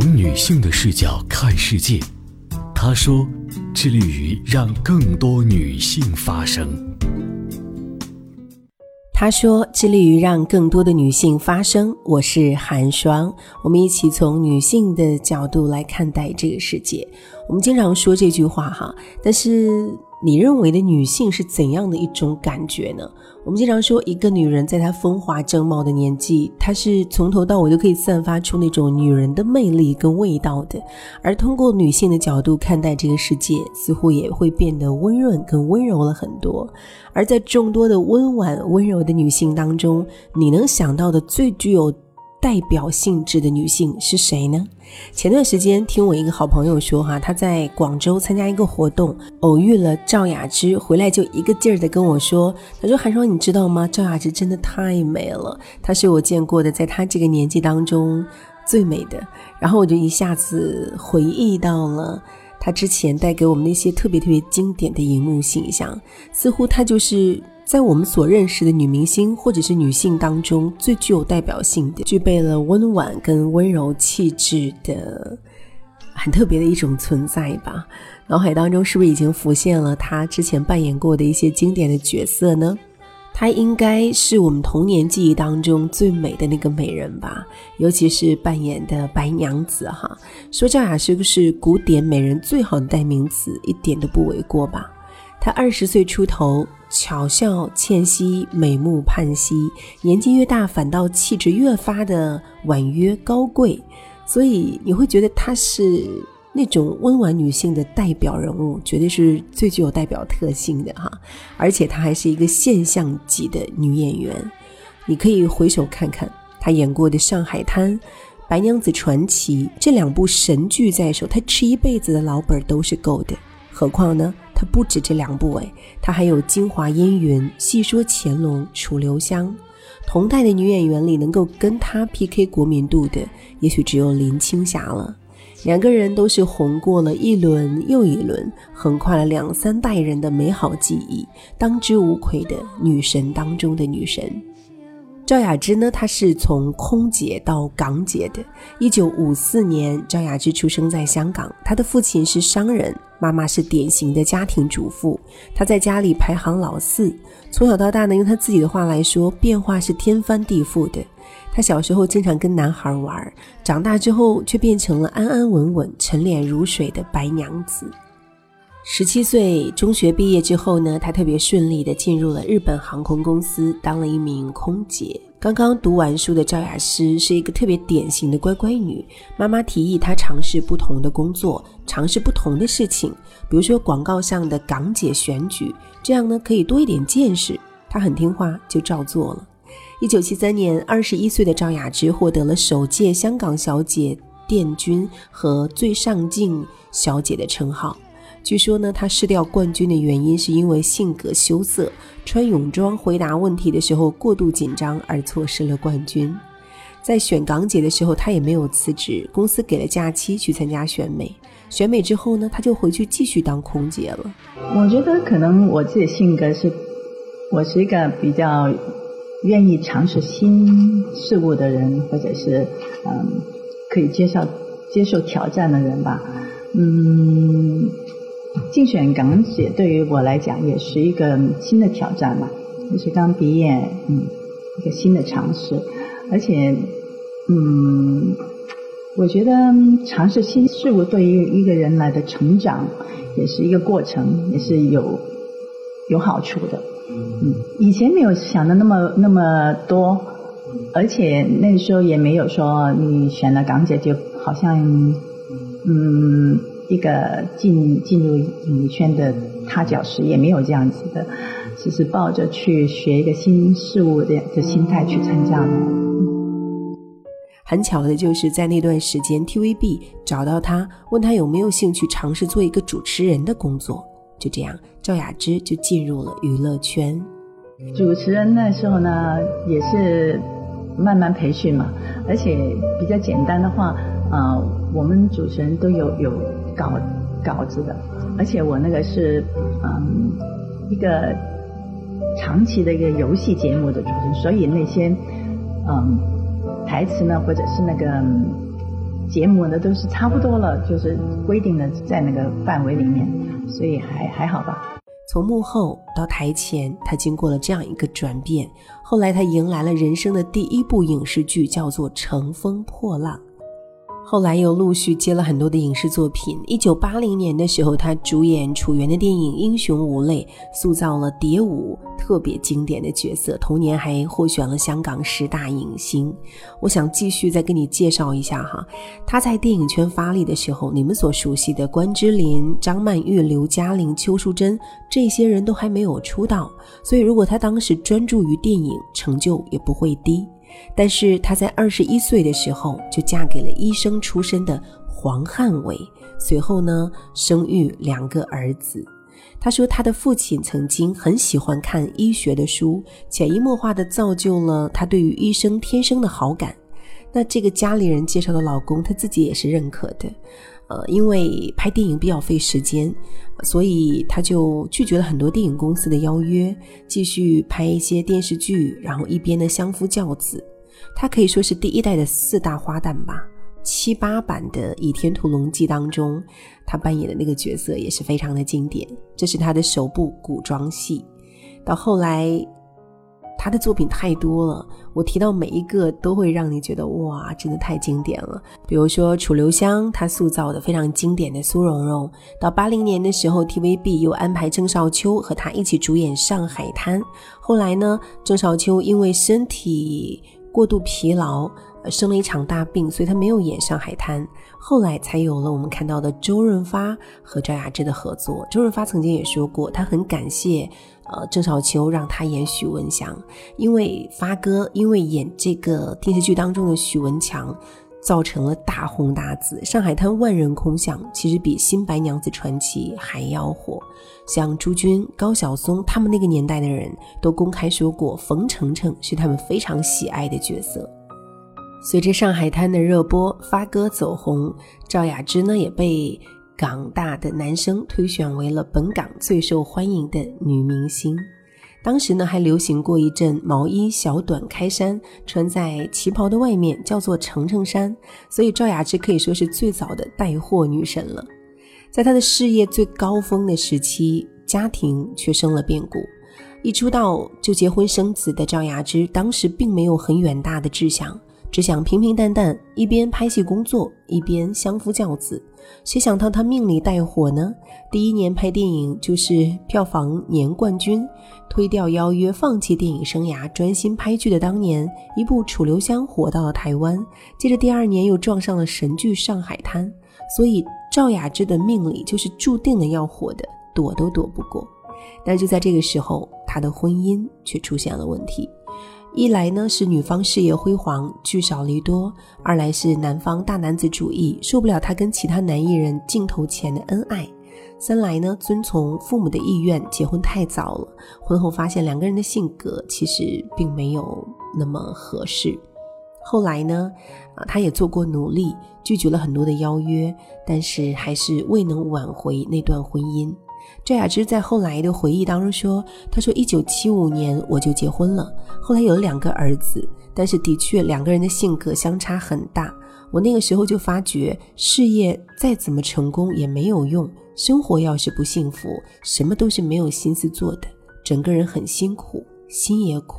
从女性的视角看世界，他说：“致力于让更多女性发声。”他说：“致力于让更多的女性发声。”我是寒霜，我们一起从女性的角度来看待这个世界。我们经常说这句话哈，但是。你认为的女性是怎样的一种感觉呢？我们经常说，一个女人在她风华正茂的年纪，她是从头到尾都可以散发出那种女人的魅力跟味道的。而通过女性的角度看待这个世界，似乎也会变得温润跟温柔了很多。而在众多的温婉温柔的女性当中，你能想到的最具有代表性质的女性是谁呢？前段时间听我一个好朋友说，哈，他在广州参加一个活动，偶遇了赵雅芝，回来就一个劲儿的跟我说，他说韩双，你知道吗？赵雅芝真的太美了，她是我见过的，在她这个年纪当中最美的。然后我就一下子回忆到了她之前带给我们那些特别特别经典的荧幕形象，似乎她就是。在我们所认识的女明星或者是女性当中，最具有代表性的、具备了温婉跟温柔气质的很特别的一种存在吧。脑海当中是不是已经浮现了她之前扮演过的一些经典的角色呢？她应该是我们童年记忆当中最美的那个美人吧，尤其是扮演的白娘子哈。说赵雅是不是古典美人最好的代名词，一点都不为过吧？她二十岁出头。巧笑倩兮，美目盼兮。年纪越大，反倒气质越发的婉约高贵，所以你会觉得她是那种温婉女性的代表人物，绝对是最具有代表特性的哈。而且她还是一个现象级的女演员，你可以回首看看她演过的《上海滩》《白娘子传奇》这两部神剧在手，她吃一辈子的老本都是够的，何况呢？他不止这两部哎，他还有《京华烟云》《戏说乾隆》《楚留香》。同代的女演员里，能够跟他 PK 国民度的，也许只有林青霞了。两个人都是红过了一轮又一轮，横跨了两三代人的美好记忆，当之无愧的女神当中的女神。赵雅芝呢？她是从空姐到港姐的。一九五四年，赵雅芝出生在香港。她的父亲是商人，妈妈是典型的家庭主妇。她在家里排行老四。从小到大呢，用她自己的话来说，变化是天翻地覆的。她小时候经常跟男孩玩，长大之后却变成了安安稳稳、沉脸如水的白娘子。十七岁中学毕业之后呢，她特别顺利的进入了日本航空公司，当了一名空姐。刚刚读完书的赵雅诗是一个特别典型的乖乖女。妈妈提议她尝试不同的工作，尝试不同的事情，比如说广告上的港姐选举，这样呢可以多一点见识。她很听话，就照做了。一九七三年，二十一岁的赵雅芝获得了首届香港小姐殿军和最上镜小姐的称号。据说呢，她失掉冠军的原因是因为性格羞涩，穿泳装回答问题的时候过度紧张而错失了冠军。在选港姐的时候，她也没有辞职，公司给了假期去参加选美。选美之后呢，她就回去继续当空姐了。我觉得可能我自己性格是，我是一个比较愿意尝试新事物的人，或者是嗯可以接受接受挑战的人吧。嗯。竞选港姐对于我来讲也是一个新的挑战嘛，也是刚毕业，嗯，一个新的尝试，而且，嗯，我觉得尝试新事物对于一个人来的成长也是一个过程，也是有有好处的。嗯，以前没有想的那么那么多，而且那时候也没有说你选了港姐就好像，嗯。一个进进入演艺圈的踏脚石也没有这样子的，只是抱着去学一个新事物的的心态去参加的。很巧的就是在那段时间，TVB 找到他，问他有没有兴趣尝试做一个主持人的工作。就这样，赵雅芝就进入了娱乐圈。主持人那时候呢，也是慢慢培训嘛，而且比较简单的话，啊，我们主持人都有有。稿稿子的，而且我那个是嗯一个长期的一个游戏节目的主持人，所以那些嗯台词呢，或者是那个节节目呢都是差不多了，就是规定的在那个范围里面，所以还还好吧。从幕后到台前，他经过了这样一个转变。后来他迎来了人生的第一部影视剧，叫做《乘风破浪》。后来又陆续接了很多的影视作品。一九八零年的时候，他主演楚原的电影《英雄无泪》，塑造了蝶舞特别经典的角色。同年还获选了香港十大影星。我想继续再跟你介绍一下哈，他在电影圈发力的时候，你们所熟悉的关之琳、张曼玉、刘嘉玲、邱淑贞这些人都还没有出道，所以如果他当时专注于电影，成就也不会低。但是她在二十一岁的时候就嫁给了医生出身的黄汉伟，随后呢生育两个儿子。她说她的父亲曾经很喜欢看医学的书，潜移默化的造就了她对于医生天生的好感。那这个家里人介绍的老公，她自己也是认可的。呃，因为拍电影比较费时间，所以他就拒绝了很多电影公司的邀约，继续拍一些电视剧，然后一边呢相夫教子。他可以说是第一代的四大花旦吧。七八版的《倚天屠龙记》当中，他扮演的那个角色也是非常的经典。这是他的首部古装戏，到后来。他的作品太多了，我提到每一个都会让你觉得哇，真的太经典了。比如说楚留香，他塑造的非常经典的苏蓉蓉。到八零年的时候，TVB 又安排郑少秋和他一起主演《上海滩》。后来呢，郑少秋因为身体过度疲劳。生了一场大病，所以他没有演《上海滩》，后来才有了我们看到的周润发和赵雅芝的合作。周润发曾经也说过，他很感谢呃郑少秋让他演许文强，因为发哥因为演这个电视剧当中的许文强，造成了大红大紫，《上海滩》万人空巷，其实比《新白娘子传奇》还要火。像朱军、高晓松他们那个年代的人都公开说过，冯程程是他们非常喜爱的角色。随着《上海滩》的热播，发哥走红，赵雅芝呢也被港大的男生推选为了本港最受欢迎的女明星。当时呢还流行过一阵毛衣小短开衫，穿在旗袍的外面，叫做程程衫。所以赵雅芝可以说是最早的带货女神了。在她的事业最高峰的时期，家庭却生了变故。一出道就结婚生子的赵雅芝，当时并没有很远大的志向。只想平平淡淡，一边拍戏工作，一边相夫教子。谁想到他命里带火呢？第一年拍电影就是票房年冠军，推掉邀约，放弃电影生涯，专心拍剧的当年，一部《楚留香》火到了台湾。接着第二年又撞上了神剧《上海滩》，所以赵雅芝的命里就是注定了要火的，躲都躲不过。但就在这个时候，她的婚姻却出现了问题。一来呢是女方事业辉煌聚少离多，二来是男方大男子主义受不了他跟其他男艺人镜头前的恩爱，三来呢遵从父母的意愿结婚太早了，婚后发现两个人的性格其实并没有那么合适，后来呢啊他也做过努力拒绝了很多的邀约，但是还是未能挽回那段婚姻。赵雅芝在后来的回忆当中说：“她说，一九七五年我就结婚了，后来有了两个儿子，但是的确两个人的性格相差很大。我那个时候就发觉，事业再怎么成功也没有用，生活要是不幸福，什么都是没有心思做的，整个人很辛苦，心也苦。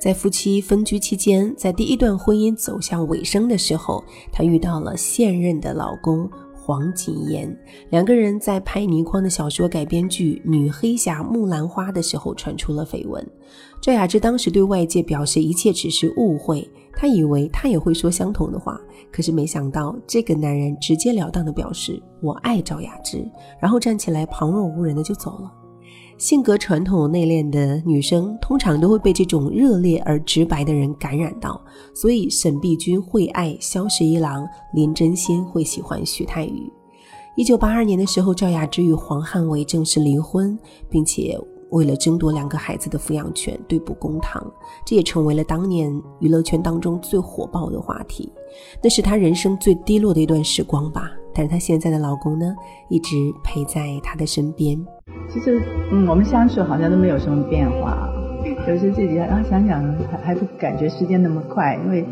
在夫妻分居期间，在第一段婚姻走向尾声的时候，她遇到了现任的老公。”黄景炎两个人在拍倪匡的小说改编剧《女黑侠木兰花》的时候传出了绯闻。赵雅芝当时对外界表示一切只是误会，她以为他也会说相同的话，可是没想到这个男人直截了当的表示我爱赵雅芝，然后站起来旁若无人的就走了。性格传统内敛的女生，通常都会被这种热烈而直白的人感染到，所以沈碧君会爱萧十一郎，林真心会喜欢徐太宇。一九八二年的时候，赵雅芝与黄汉伟正式离婚，并且为了争夺两个孩子的抚养权对簿公堂，这也成为了当年娱乐圈当中最火爆的话题。那是她人生最低落的一段时光吧。但是她现在的老公呢，一直陪在她的身边。其实，嗯，我们相处好像都没有什么变化。有时自己啊想想，还还不感觉时间那么快，因为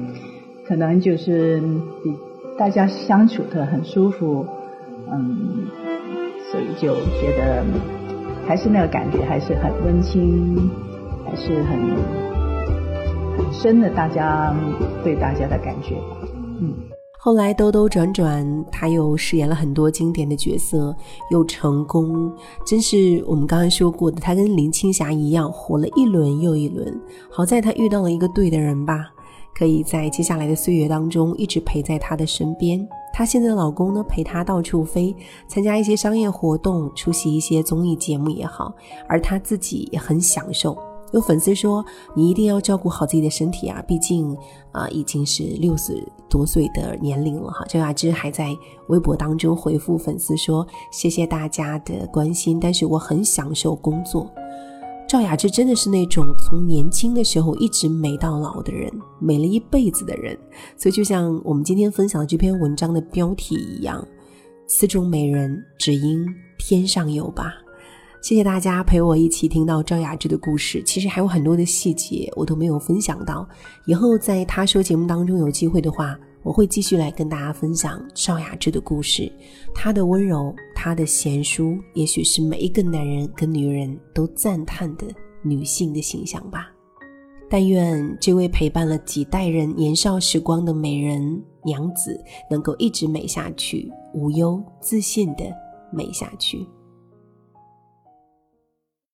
可能就是比大家相处的很舒服，嗯，所以就觉得还是那个感觉，还是很温馨，还是很很深的，大家对大家的感觉吧，嗯。后来兜兜转转，他又饰演了很多经典的角色，又成功，真是我们刚刚说过的，他跟林青霞一样，火了一轮又一轮。好在他遇到了一个对的人吧，可以在接下来的岁月当中一直陪在他的身边。她现在的老公呢，陪她到处飞，参加一些商业活动，出席一些综艺节目也好，而她自己也很享受。有粉丝说：“你一定要照顾好自己的身体啊，毕竟啊已经是六十多岁的年龄了哈。”赵雅芝还在微博当中回复粉丝说：“谢谢大家的关心，但是我很享受工作。”赵雅芝真的是那种从年轻的时候一直美到老的人，美了一辈子的人。所以就像我们今天分享的这篇文章的标题一样：“四种美人，只因天上有吧。”谢谢大家陪我一起听到赵雅芝的故事，其实还有很多的细节我都没有分享到。以后在他说节目当中有机会的话，我会继续来跟大家分享赵雅芝的故事。她的温柔，她的贤淑，也许是每一个男人跟女人都赞叹的女性的形象吧。但愿这位陪伴了几代人年少时光的美人娘子，能够一直美下去，无忧自信的美下去。